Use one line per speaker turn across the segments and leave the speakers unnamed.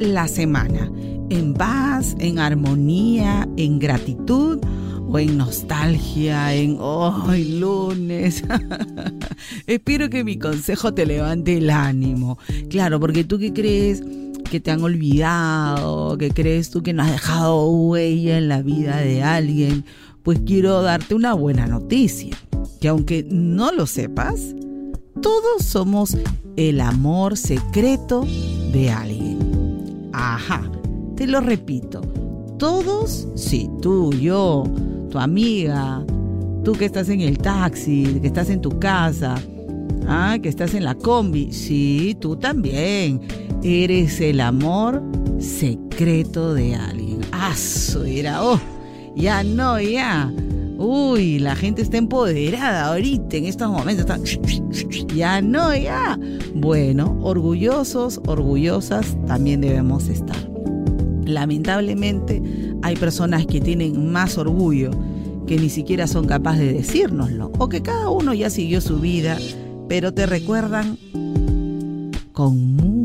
La semana? ¿En paz, en armonía, en gratitud o en nostalgia, en hoy lunes? Espero que mi consejo te levante el ánimo. Claro, porque tú qué crees que te han olvidado, que crees tú que no has dejado huella en la vida de alguien, pues quiero darte una buena noticia, que aunque no lo sepas, todos somos el amor secreto de alguien. Ajá, te lo repito. Todos, sí, tú, yo, tu amiga, tú que estás en el taxi, que estás en tu casa, ah, que estás en la combi, sí, tú también. Eres el amor secreto de alguien. Ah, era, oh, ya no, ya. Uy, la gente está empoderada ahorita, en estos momentos. Ya no, ya. Bueno, orgullosos, orgullosas también debemos estar. Lamentablemente hay personas que tienen más orgullo que ni siquiera son capaces de decírnoslo, o que cada uno ya siguió su vida, pero te recuerdan con mucho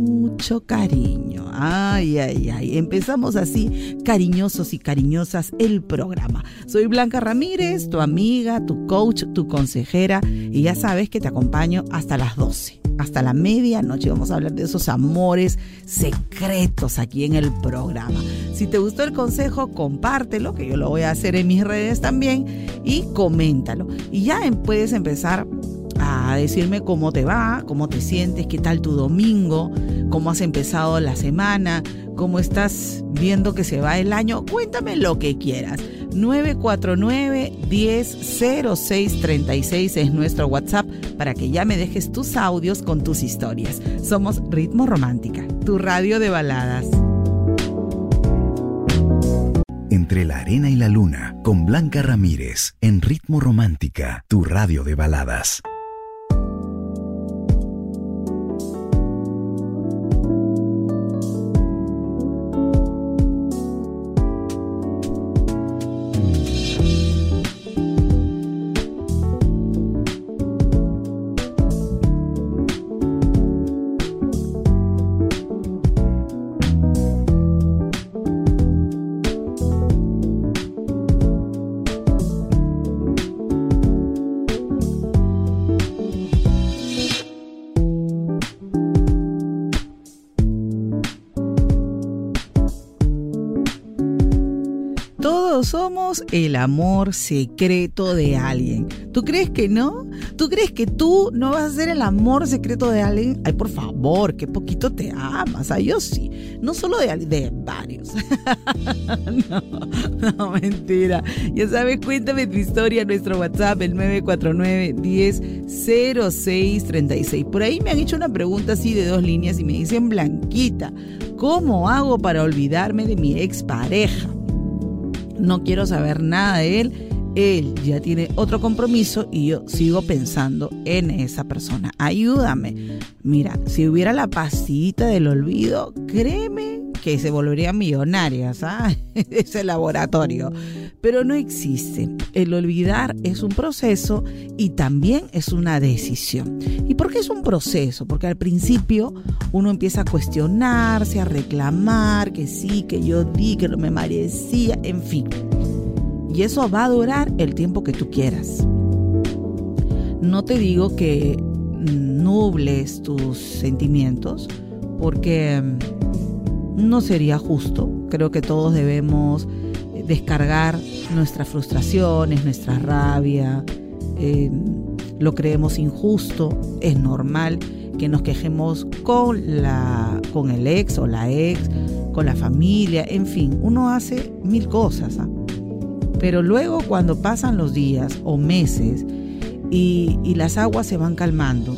cariño. Ay, ay, ay. Empezamos así, cariñosos y cariñosas, el programa. Soy Blanca Ramírez, tu amiga, tu coach, tu consejera, y ya sabes que te acompaño hasta las 12. Hasta la medianoche vamos a hablar de esos amores secretos aquí en el programa. Si te gustó el consejo, compártelo, que yo lo voy a hacer en mis redes también, y coméntalo. Y ya em, puedes empezar a decirme cómo te va, cómo te sientes, qué tal tu domingo, cómo has empezado la semana, cómo estás viendo que se va el año. Cuéntame lo que quieras. 949-100636 es nuestro WhatsApp para que ya me dejes tus audios con tus historias. Somos Ritmo Romántica, tu radio de baladas.
Entre la arena y la luna, con Blanca Ramírez, en Ritmo Romántica, tu radio de baladas.
El amor secreto de alguien. ¿Tú crees que no? ¿Tú crees que tú no vas a ser el amor secreto de alguien? Ay, por favor, qué poquito te amas. Ay, yo sí. No solo de, de varios. no, no, mentira. Ya sabes, cuéntame tu historia nuestro WhatsApp, el 949-100636. Por ahí me han hecho una pregunta así de dos líneas y me dicen, Blanquita, ¿cómo hago para olvidarme de mi expareja? No quiero saber nada de él, él ya tiene otro compromiso y yo sigo pensando en esa persona. Ayúdame. Mira, si hubiera la pastillita del olvido, créeme que se volvería millonaria, ¿sabes? Ese laboratorio. Pero no existe. el olvidar es un proceso y también es una decisión. ¿Y por qué es un proceso? Porque al principio uno empieza a cuestionarse, a reclamar que sí, que yo di, que no me merecía, en fin. Y eso va a durar el tiempo que tú quieras. No te digo que nubles tus sentimientos porque mm, no sería justo. Creo que todos debemos descargar nuestras frustraciones, nuestra rabia, em, lo creemos injusto, es normal que nos quejemos con, la, con el ex o la ex, con la familia, en fin, uno hace mil cosas. ¿ah? Pero luego cuando pasan los días o meses y las aguas se van calmando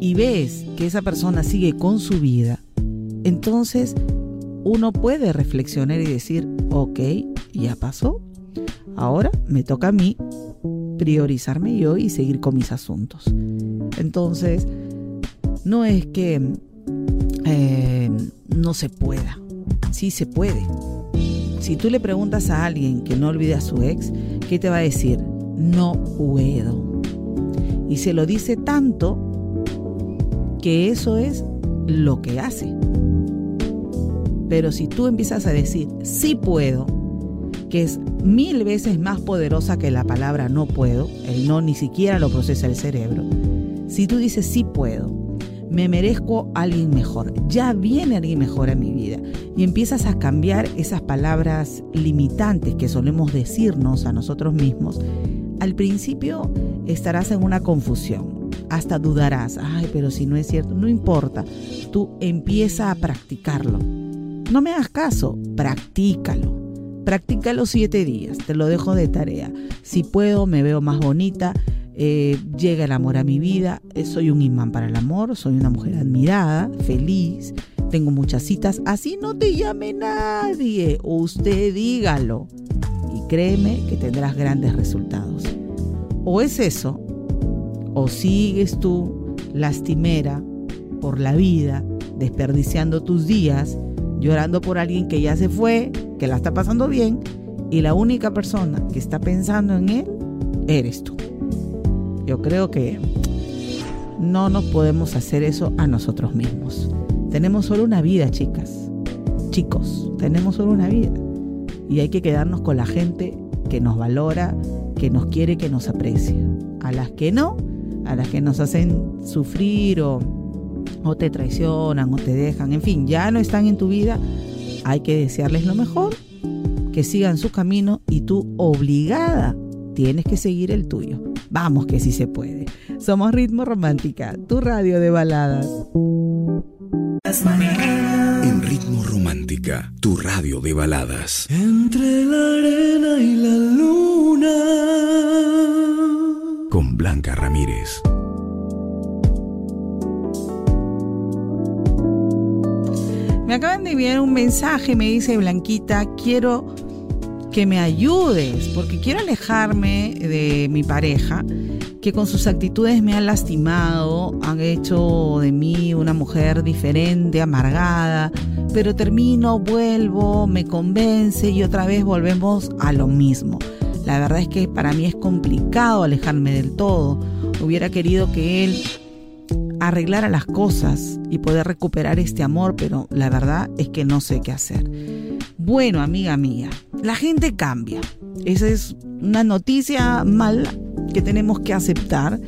y ves que esa persona sigue con su vida, entonces uno puede reflexionar y decir, ok, ya pasó, ahora me toca a mí priorizarme yo y seguir con mis asuntos. Entonces, no es que eh, no se pueda, sí se puede. Si tú le preguntas a alguien que no olvide a su ex, ¿qué te va a decir? No puedo. Y se lo dice tanto que eso es lo que hace. Pero si tú empiezas a decir, sí puedo, que es mil veces más poderosa que la palabra no puedo, el no ni siquiera lo procesa el cerebro, si tú dices sí puedo, me merezco alguien mejor, ya viene alguien mejor a mi vida, y empiezas a cambiar esas palabras limitantes que solemos decirnos a nosotros mismos, al principio estarás en una confusión, hasta dudarás, ay, pero si no es cierto, no importa, tú empieza a practicarlo no me hagas caso, practícalo. Practícalo siete días, te lo dejo de tarea. Si puedo, me veo más bonita, eh, llega el amor a mi vida, eh, soy un imán para el amor, soy una mujer admirada, feliz, tengo muchas citas, así no te llame nadie, usted dígalo. Y créeme que tendrás grandes resultados. O es eso, o sigues tú lastimera por la vida, desperdiciando tus días llorando por alguien que ya se fue, que la está pasando bien, y la única persona que está pensando en él eres tú. Yo creo que no nos podemos hacer eso a nosotros mismos. Tenemos solo una vida, chicas. Chicos, tenemos solo una vida. Y hay que quedarnos con la gente que nos valora, que nos quiere, que nos aprecia. A las que no, a las que nos hacen sufrir o o te traicionan o te dejan, en fin, ya no están en tu vida, hay que desearles lo mejor, que sigan su camino y tú obligada tienes que seguir el tuyo. Vamos que sí se puede. Somos Ritmo Romántica, tu radio de baladas.
En Ritmo Romántica, tu radio de baladas.
Entre la arena y la luna.
Con Blanca Ramírez.
Me acaban de enviar un mensaje, me dice Blanquita, quiero que me ayudes, porque quiero alejarme de mi pareja, que con sus actitudes me han lastimado, han hecho de mí una mujer diferente, amargada, pero termino, vuelvo, me convence y otra vez volvemos a lo mismo. La verdad es que para mí es complicado alejarme del todo. Hubiera querido que él arreglar las cosas y poder recuperar este amor, pero la verdad es que no sé qué hacer. Bueno, amiga mía, la gente cambia. Esa es una noticia mala que tenemos que aceptar,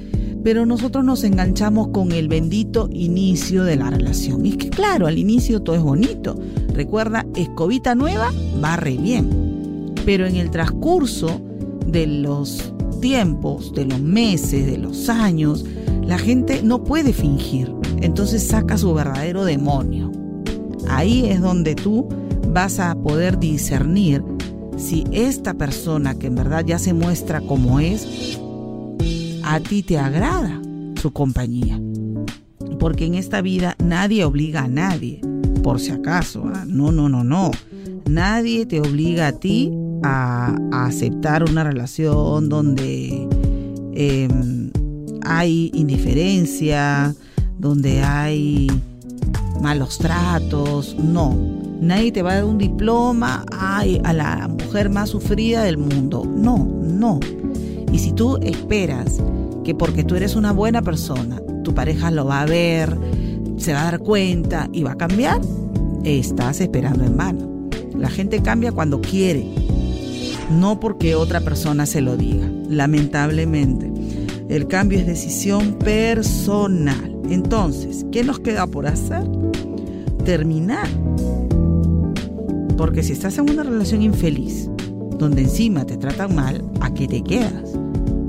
pero nosotros nos enganchamos con el bendito inicio de la relación. Y es que claro, al inicio todo es bonito. Recuerda, escobita nueva, barre bien. Pero en el transcurso de los tiempos, de los meses, de los años, la gente no puede fingir, entonces saca su verdadero demonio. Ahí es donde tú vas a poder discernir si esta persona que en verdad ya se muestra como es, a ti te agrada su compañía. Porque en esta vida nadie obliga a nadie, por si acaso. No, no, no, no. Nadie te obliga a ti a, aceptar una relación donde em, hay indiferencia, donde hay malos tratos, no. Nadie te va a dar un diploma, a la mujer más sufrida del mundo. No, no. Y si tú esperas que porque tú eres una buena persona, tu pareja lo va a ver, se va a dar cuenta y va a cambiar, estás esperando en vano. La gente cambia cuando quiere, no porque otra persona se lo diga. Lamentablemente, el cambio es decisión personal. Entonces, ¿qué nos queda por hacer? Terminar. Porque si estás en una relación infeliz, donde encima te tratan mal, ¿a qué te quedas?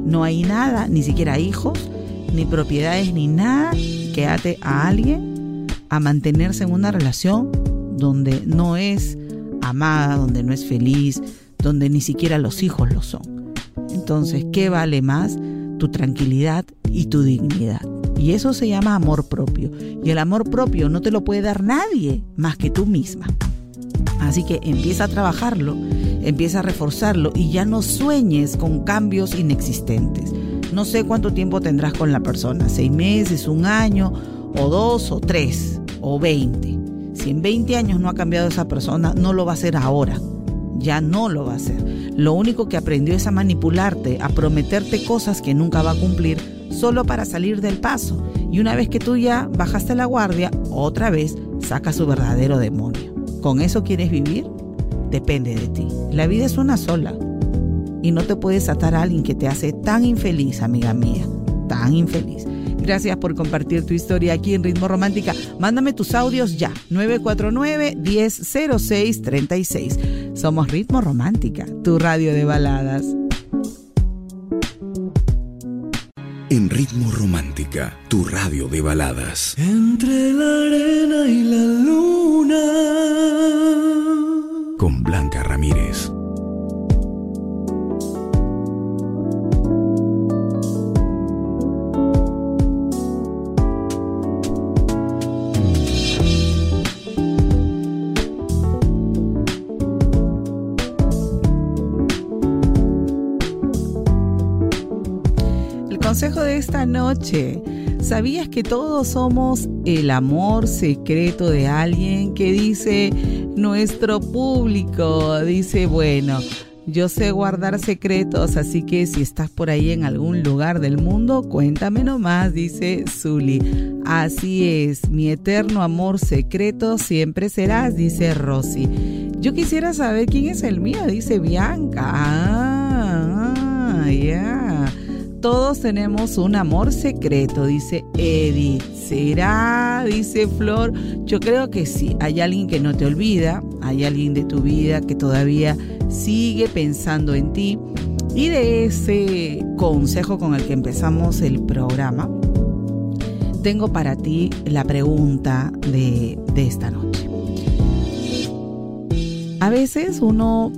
No hay nada, ni siquiera hijos, ni propiedades, ni nada que ate a alguien a mantenerse en una relación donde no es amada, donde no es feliz, donde ni siquiera los hijos lo son. Entonces, ¿qué vale más? Tu tranquilidad y tu dignidad. Y eso se llama amor propio. Y el amor propio no te lo puede dar nadie más que tú misma. Así que empieza a trabajarlo, empieza a reforzarlo y ya no sueñes con cambios inexistentes. No sé cuánto tiempo tendrás con la persona, seis meses, un año, o dos, o tres, o veinte. Si en 20 años no ha cambiado esa persona, no lo va a hacer ahora. Ya no lo va a hacer. Lo único que aprendió es a manipularte, a prometerte cosas que nunca va a cumplir solo para salir del paso. Y una vez que tú ya bajaste la guardia, otra vez saca su verdadero demonio. ¿Con eso quieres vivir? Depende de ti. La vida es una sola. Y no te puedes atar a alguien que te hace tan infeliz, amiga mía. Tan infeliz. Gracias por compartir tu historia aquí en Ritmo Romántica. Mándame tus audios ya. 949-1006-36. Somos Ritmo Romántica, tu radio de baladas.
En Ritmo Romántica, tu radio de baladas.
Entre la arena y la luna.
Con Blanca Ramírez.
Consejo de esta noche. ¿Sabías que todos somos el amor secreto de alguien que dice nuestro público? Dice, bueno, yo sé guardar secretos, así que si estás por ahí en algún lugar del mundo, cuéntame nomás, dice Zully. Así es, mi eterno amor secreto siempre serás, dice Rosy. Yo quisiera saber quién es el mío, dice Bianca. Ah, ya. Todos tenemos un amor secreto, dice Edith. ¿Será? Dice Flor. Yo creo que sí. Hay alguien que no te olvida, hay alguien de tu vida que todavía sigue pensando en ti. Y de ese consejo con el que empezamos el programa, tengo para ti la pregunta de, de esta noche. A veces uno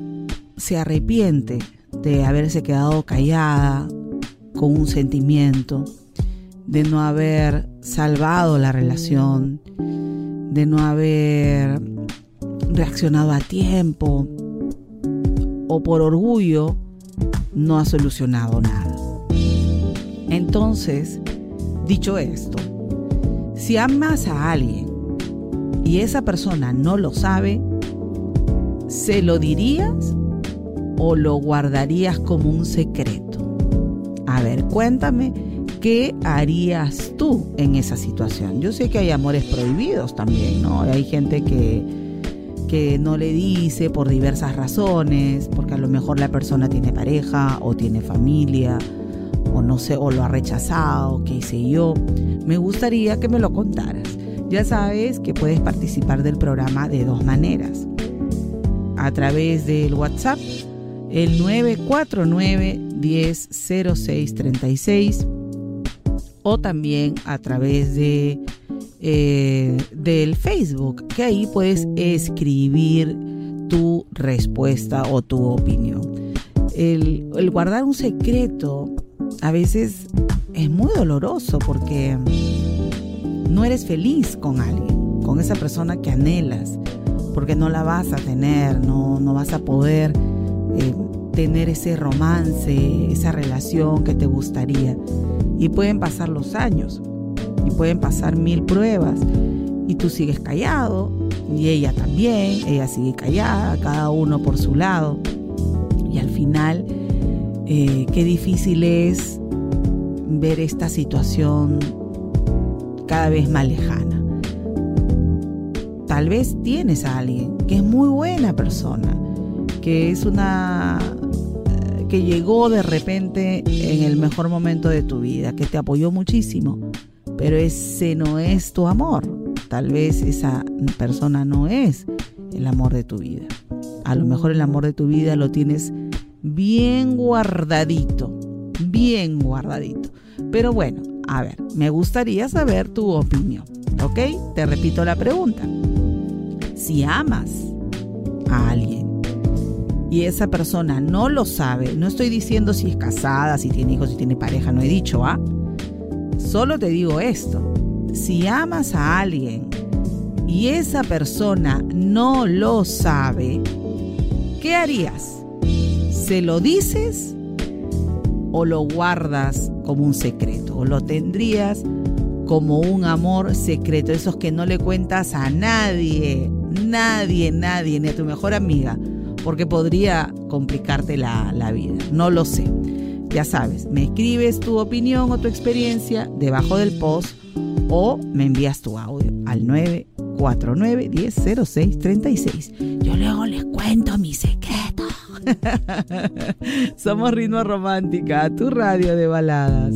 se arrepiente de haberse quedado callada con un sentimiento, de no haber salvado la relación, de no haber reaccionado a tiempo o por orgullo no ha solucionado nada. Entonces, dicho esto, si amas a alguien y esa persona no lo sabe, ¿se lo dirías o lo guardarías como un secreto? Cuéntame, ¿qué harías tú en esa situación? Yo sé que hay amores prohibidos también, ¿no? Hay gente que, que no le dice por diversas razones, porque a lo mejor la persona tiene pareja o tiene familia, o no sé, o lo ha rechazado, qué sé yo. Me gustaría que me lo contaras. Ya sabes que puedes participar del programa de dos maneras. A través del WhatsApp, el 949 100636 o también a través de eh, del Facebook, que ahí puedes escribir tu respuesta o tu opinión. El, el guardar un secreto a veces es muy doloroso porque no eres feliz con alguien, con esa persona que anhelas, porque no la vas a tener, no, no vas a poder eh, tener ese romance, esa relación que te gustaría. Y pueden pasar los años y pueden pasar mil pruebas y tú sigues callado y ella también, ella sigue callada, cada uno por su lado. Y al final, eh, qué difícil es ver esta situación cada vez más lejana. Tal vez tienes a alguien que es muy buena persona, que es una que llegó de repente en el mejor momento de tu vida, que te apoyó muchísimo, pero ese no es tu amor. Tal vez esa persona no es el amor de tu vida. A lo mejor el amor de tu vida lo tienes bien guardadito, bien guardadito. Pero bueno, a ver, me gustaría saber tu opinión, ¿ok? Te repito la pregunta. Si amas a alguien y esa persona no lo sabe, no estoy diciendo si es casada, si tiene hijos, si tiene pareja, no he dicho, ¿ah? Solo te digo esto. Si amas a alguien y esa persona no lo sabe, ¿qué harías? ¿Se lo dices o lo guardas como un secreto? ¿O lo tendrías como un amor secreto? Esos que no le cuentas a nadie, nadie, nadie, ni a tu mejor amiga, porque podría complicarte la, la vida. No lo sé. Ya sabes, me escribes tu opinión o tu experiencia debajo del post o me envías tu audio al 949 1006 36. Yo luego les cuento mi secreto. Somos Ritmo Romántica, tu radio de baladas.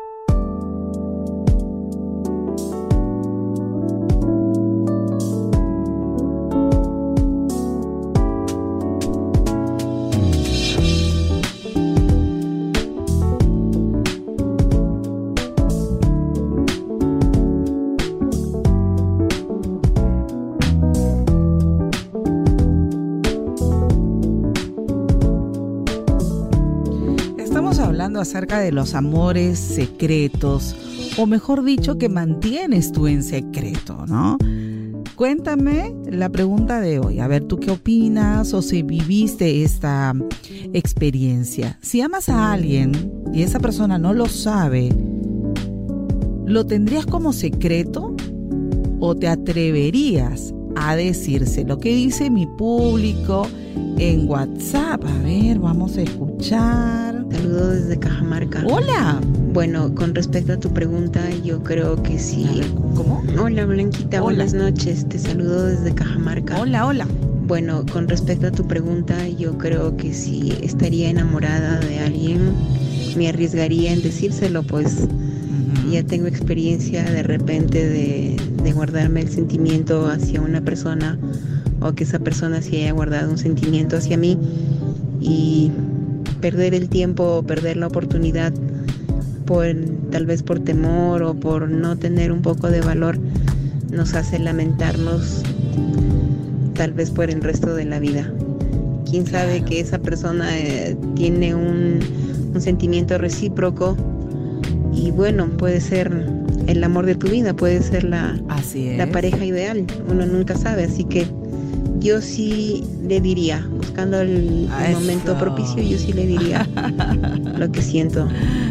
De los amores secretos, o mejor dicho, que mantienes tú en secreto, ¿no? Cuéntame la pregunta de hoy. A ver, ¿tú qué opinas o si viviste esta experiencia? Si amas a alguien y esa persona no lo sabe, ¿lo tendrías como secreto o te atreverías a decirse lo que dice mi público en WhatsApp? A ver, vamos a escuchar.
Saludos desde Cajamarca.
Hola.
Bueno, con respecto a tu pregunta, yo creo que sí.
¿Cómo?
Hola Blanquita,
Hola.
buenas noches. Te saludo desde Cajamarca.
Hola, hola.
Bueno, con respecto a tu pregunta, yo creo que si estaría enamorada de alguien, me arriesgaría en decírselo, pues ya tengo experiencia de repente de, de guardarme el sentimiento hacia una persona o que esa persona se haya guardado un sentimiento hacia mí y perder el tiempo o perder la oportunidad por tal vez por temor o por no tener un poco de valor nos hace lamentarnos tal vez por el resto de la vida. Quién sabe que esa persona eh, tiene un, un sentimiento recíproco y bueno, puede ser el amor de tu vida, puede ser la,
Así
la pareja ideal, uno nunca sabe, así que yo sí le diría, buscando el, momento propicio, yo sí le diría lo que siento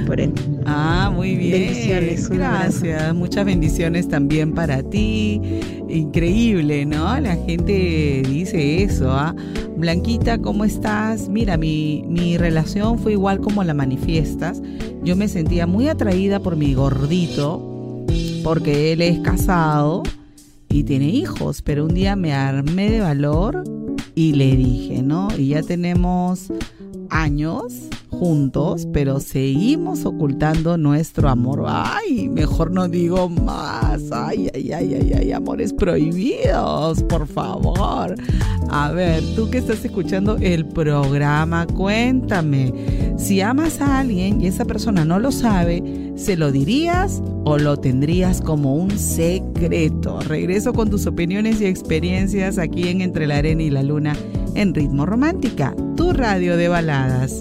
por él.
Ah, muy bien.
Bendiciones.
Gracias. Muchas bendiciones también para ti. Increíble, ¿no? La gente dice eso, ¿ah? Blanquita, ¿cómo estás? Mira, mi, mi relación fue igual como la manifiestas. Yo me sentía muy atraída por mi gordito, porque él es casado y tiene hijos, pero un día me armé de valor y le dije, ¿no? Y ya tenemos años juntos, pero seguimos ocultando nuestro amor. Ay, mejor no digo más. Ay, ay, ay, ay, ay, amores prohibidos, por favor. A ver, tú que estás escuchando el programa, cuéntame. Si amas a alguien y esa persona no lo sabe, ¿se lo dirías o lo tendrías como un secreto? Regreso con tus opiniones y experiencias aquí en Entre la Arena y la Luna en Ritmo Romántica, tu radio de baladas.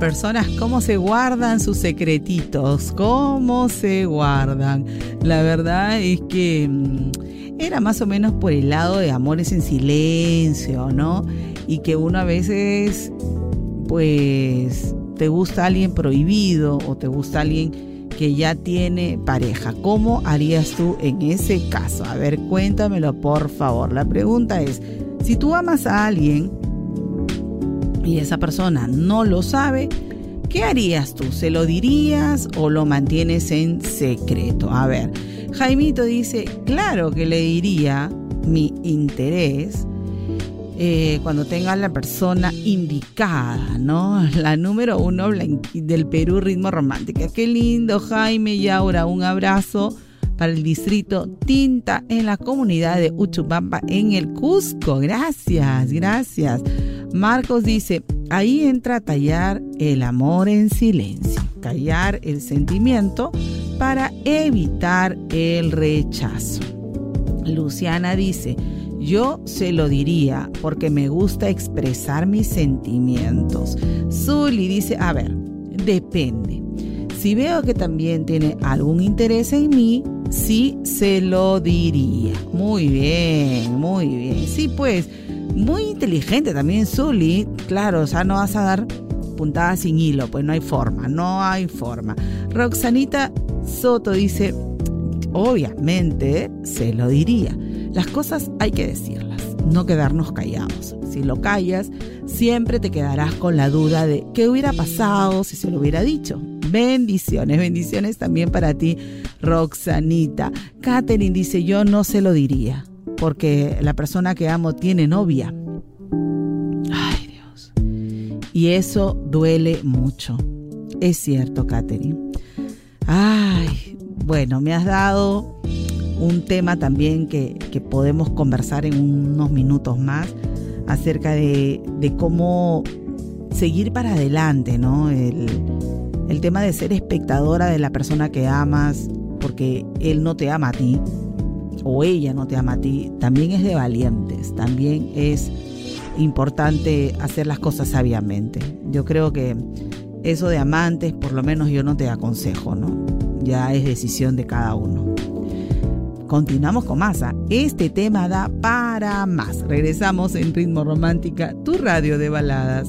Personas cómo se guardan sus secretitos, cómo se guardan. La verdad es que mm, era más o menos por el lado de amores en silencio, ¿no? Y que uno a veces, pues, te gusta alguien prohibido o te gusta alguien que ya tiene pareja. ¿Cómo harías tú en ese caso? A ver, cuéntamelo por favor. La pregunta es, si tú amas a alguien, y esa persona no lo sabe, ¿qué harías tú? ¿Se lo dirías o lo mantienes en secreto? A ver, Jaimito dice, claro que le diría mi interés eh, cuando tenga la persona indicada, ¿no? La número uno del Perú Ritmo Romántica. Qué lindo, Jaime y ahora un abrazo para el distrito Tinta en la comunidad de Uchupampa en el Cusco. Gracias, gracias. Marcos dice, ahí entra tallar el amor en silencio, callar el sentimiento para evitar el rechazo. Luciana dice, yo se lo diría porque me gusta expresar mis sentimientos. Zully dice, a ver, depende. Si veo que también tiene algún interés en mí, sí se lo diría. Muy bien, muy bien. Sí, pues, muy inteligente también Zully. Claro, o sea, no vas a dar puntadas sin hilo, pues no hay forma, no hay forma. Roxanita Soto dice, obviamente se lo diría. Las cosas hay que decirlas, no quedarnos callados. Si lo callas, siempre te quedarás con la duda de qué hubiera pasado si se lo hubiera dicho. Bendiciones, bendiciones también para ti, Roxanita. Katherine dice, yo no se lo diría, porque la persona que amo tiene novia. Ay Dios. Y eso duele mucho. Es cierto, Katherine. Ay, bueno, me has dado un tema también que, podemos conversar en unos minutos más acerca de, de cómo seguir para adelante, ¿no? El, el tema de ser espectadora de la persona que amas, porque él no te ama a ti, o ella no te ama a ti, también es de valientes, también es importante hacer las cosas sabiamente. Yo creo que eso de amantes, por lo menos yo no te aconsejo, ¿no? Ya es decisión de cada uno. Continuamos con masa. Este tema da para más. Regresamos en Ritmo Romántica, tu radio de baladas.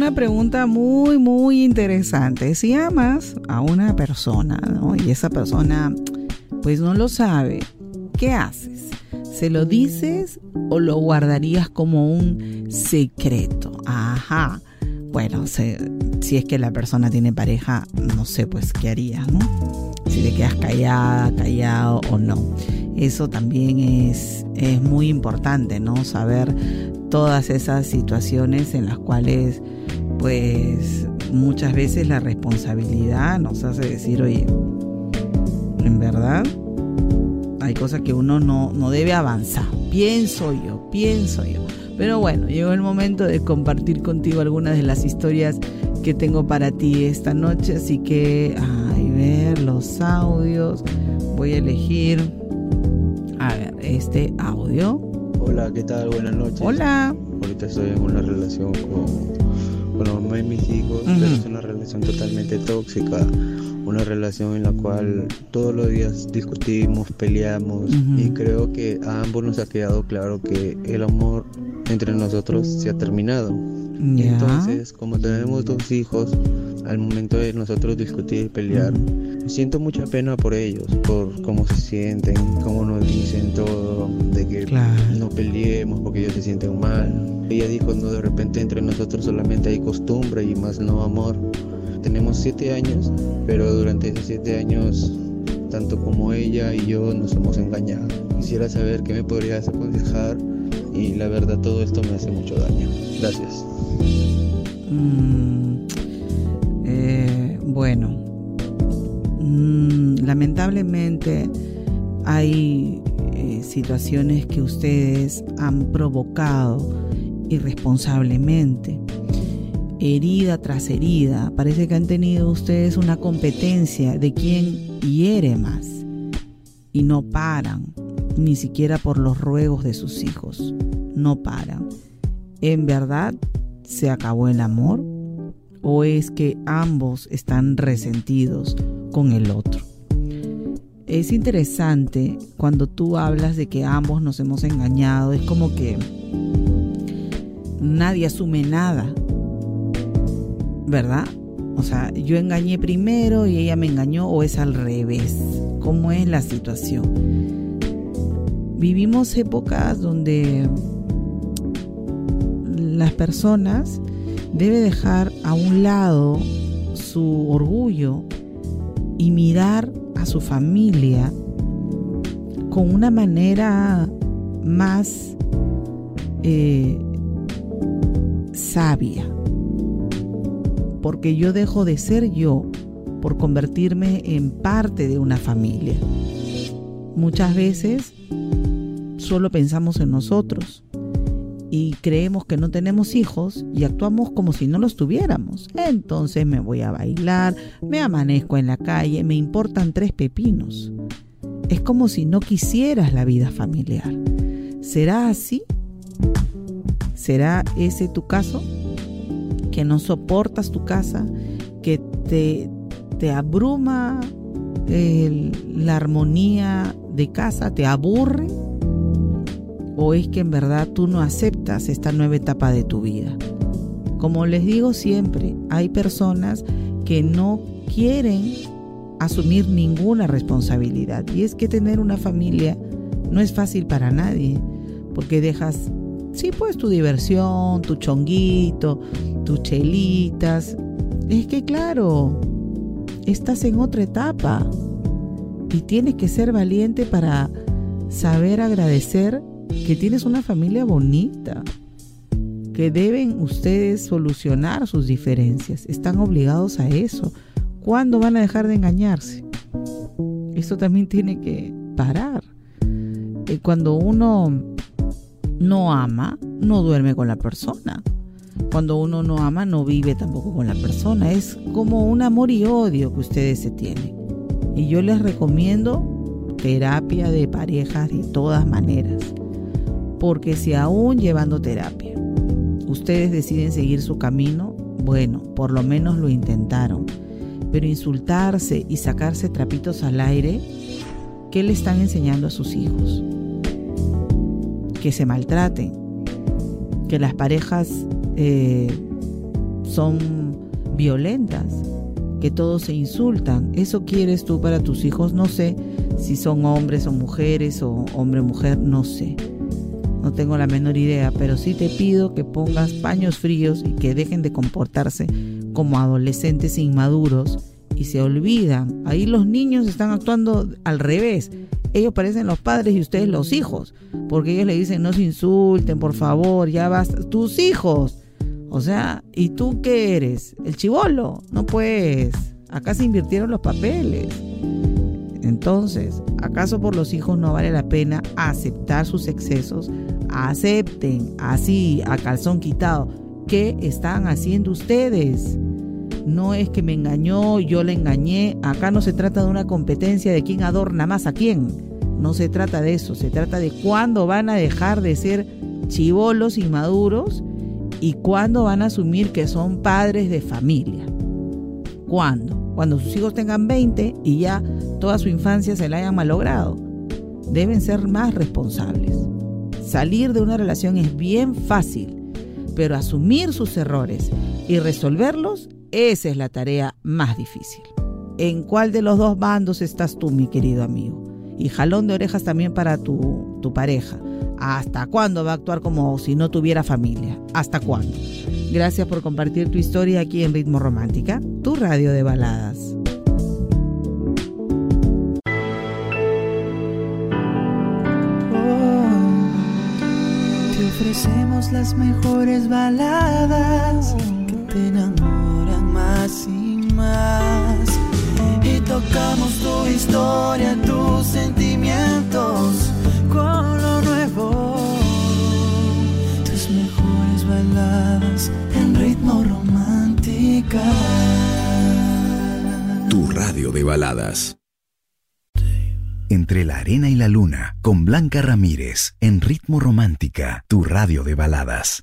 Una pregunta muy, muy interesante. Si amas a una persona ¿no? y esa persona pues no lo sabe, ¿qué haces? ¿Se lo dices o lo guardarías como un secreto? Ajá. Bueno, si es que la persona tiene pareja, no sé pues qué harías, ¿no? Si te quedas callada, callado o no. Eso también es, es muy importante, ¿no? Saber todas esas situaciones en las cuales pues muchas veces la responsabilidad nos hace decir, oye, en verdad hay cosas que uno no, no debe avanzar. Pienso yo, pienso yo. Pero bueno, llegó el momento de compartir contigo algunas de las historias que tengo para ti esta noche. Así que, ay, ver los audios. Voy a elegir, a ver, este audio.
Hola, ¿qué tal? Buenas noches.
Hola.
Ahorita estoy en una relación con, con la mamá de mis hijos, pero es una relación totalmente tóxica una relación en la cual todos los días discutimos, peleamos y creo que a ambos nos ha quedado claro que el amor entre nosotros se ha terminado. Entonces, como tenemos dos hijos, al momento de nosotros discutir y pelear, siento mucha pena por ellos, por cómo se sienten, cómo nos dicen todo, de que no peleemos porque ellos se sienten mal. Ella dijo, no, de repente entre nosotros solamente hay costumbre y más no amor. Tenemos siete años, pero durante esos siete años, tanto como ella y yo nos hemos engañado. Quisiera saber qué me podrías aconsejar y la verdad todo esto me hace mucho daño. Gracias.
Mm, eh, bueno, mm, lamentablemente hay eh, situaciones que ustedes han provocado irresponsablemente herida tras herida. Parece que han tenido ustedes una competencia de quién hiere más. Y no paran, ni siquiera por los ruegos de sus hijos. No paran. ¿En verdad se acabó el amor? ¿O es que ambos están resentidos con el otro? Es interesante cuando tú hablas de que ambos nos hemos engañado. Es como que nadie asume nada ¿verdad? O sea, yo engañé primero y ella me engañó o es al revés. ¿Cómo es la situación? Vivimos épocas donde las personas deben dejar a un lado su orgullo y mirar a su familia con una manera más eh, sabia porque yo dejo de ser yo por convertirme en parte de una familia. Muchas veces solo pensamos en nosotros y creemos que no tenemos hijos y actuamos como si no los tuviéramos. Entonces me voy a bailar, me amanezco en la calle, me importan tres pepinos. Es como si no quisieras la vida familiar. ¿Será así? ¿Será ese tu caso? que no soportas tu casa, que te, te abruma la armonía de casa, te aburre, o es que en verdad tú no aceptas esta nueva etapa de tu vida. Como les digo siempre, hay personas que no quieren asumir ninguna responsabilidad. Y es que tener una familia no es fácil para nadie, porque dejas, sí, pues tu diversión, tu chonguito, tus chelitas. Es que claro, estás en otra etapa y tienes que ser valiente para saber agradecer que tienes una familia bonita, que deben ustedes solucionar sus diferencias, están obligados a eso. ¿Cuándo van a dejar de engañarse? Esto también tiene que parar. Eh, cuando uno no ama, no duerme con la persona. Cuando uno no ama, no vive tampoco con la persona. Es como un amor y odio que ustedes se tienen. Y yo les recomiendo terapia de parejas de todas maneras. Porque si aún llevando terapia, ustedes deciden seguir su camino, bueno, por lo menos lo intentaron. Pero insultarse y sacarse trapitos al aire, ¿qué le están enseñando a sus hijos? Que se maltraten, que las parejas eh, son violentas, que todos se insultan. ¿Eso quieres tú para tus hijos? No sé si son hombres o mujeres o hombre-mujer, no sé. No tengo la menor idea, pero sí te pido que pongas paños fríos y que dejen de comportarse como adolescentes inmaduros y se olvidan. Ahí los niños están actuando al revés. Ellos parecen los padres y ustedes los hijos, porque ellos le dicen no se insulten, por favor, ya vas, tus hijos. O sea, ¿y tú qué eres? ¿El chivolo? No pues, acá se invirtieron los papeles. Entonces, ¿acaso por los hijos no vale la pena aceptar sus excesos? Acepten, así, a calzón quitado. ¿Qué están haciendo ustedes? No es que me engañó, yo le engañé. Acá no se trata de una competencia de quién adorna más a quién. No se trata de eso. Se trata de cuándo van a dejar de ser chivolos inmaduros y cuándo van a asumir que son padres de familia. ¿Cuándo? Cuando sus hijos tengan 20 y ya toda su infancia se la hayan malogrado. Deben ser más responsables. Salir de una relación es bien fácil, pero asumir sus errores y resolverlos, esa es la tarea más difícil. ¿En cuál de los dos bandos estás tú, mi querido amigo? Y jalón de orejas también para tu, tu pareja. ¿Hasta cuándo va a actuar como si no tuviera familia? ¿Hasta cuándo? Gracias por compartir tu historia aquí en Ritmo Romántica, tu radio de baladas.
te ofrecemos las mejores baladas que te enamoran más y más. Y tocamos tu historia, tus sentimientos con lo nuevo. Tus mejores baladas en ritmo romántica.
Tu radio de baladas. Entre la arena y la luna, con Blanca Ramírez, en Ritmo Romántica, tu radio de baladas.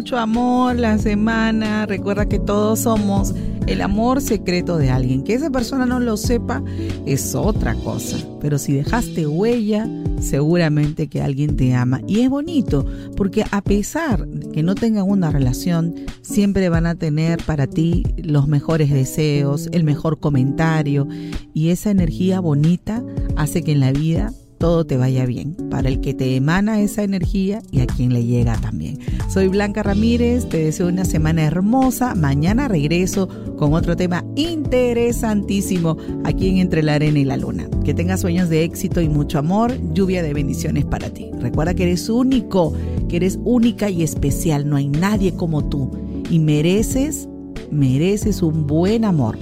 Mucho amor la semana. Recuerda que todos somos el amor secreto de alguien. Que esa persona no lo sepa es otra cosa. Pero si dejaste huella, seguramente que alguien te ama. Y es bonito, porque a pesar de que no tengan una relación, siempre van a tener para ti los mejores deseos, el mejor comentario. Y esa energía bonita hace que en la vida todo te vaya bien, para el que te emana esa energía y a quien le llega también. Soy Blanca Ramírez, te deseo una semana hermosa. Mañana regreso con otro tema interesantísimo aquí en Entre la Arena y la Luna. Que tengas sueños de éxito y mucho amor, lluvia de bendiciones para ti. Recuerda que eres único, que eres única y especial, no hay nadie como tú y mereces, mereces un buen amor.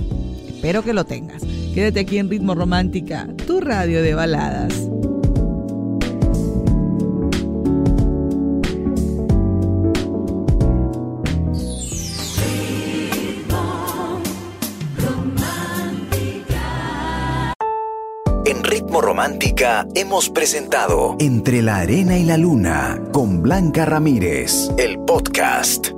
Espero que lo tengas. Quédate aquí en Ritmo Romántica, tu radio de baladas.
En Ritmo Romántica hemos presentado Entre la Arena y la Luna con Blanca Ramírez, el podcast.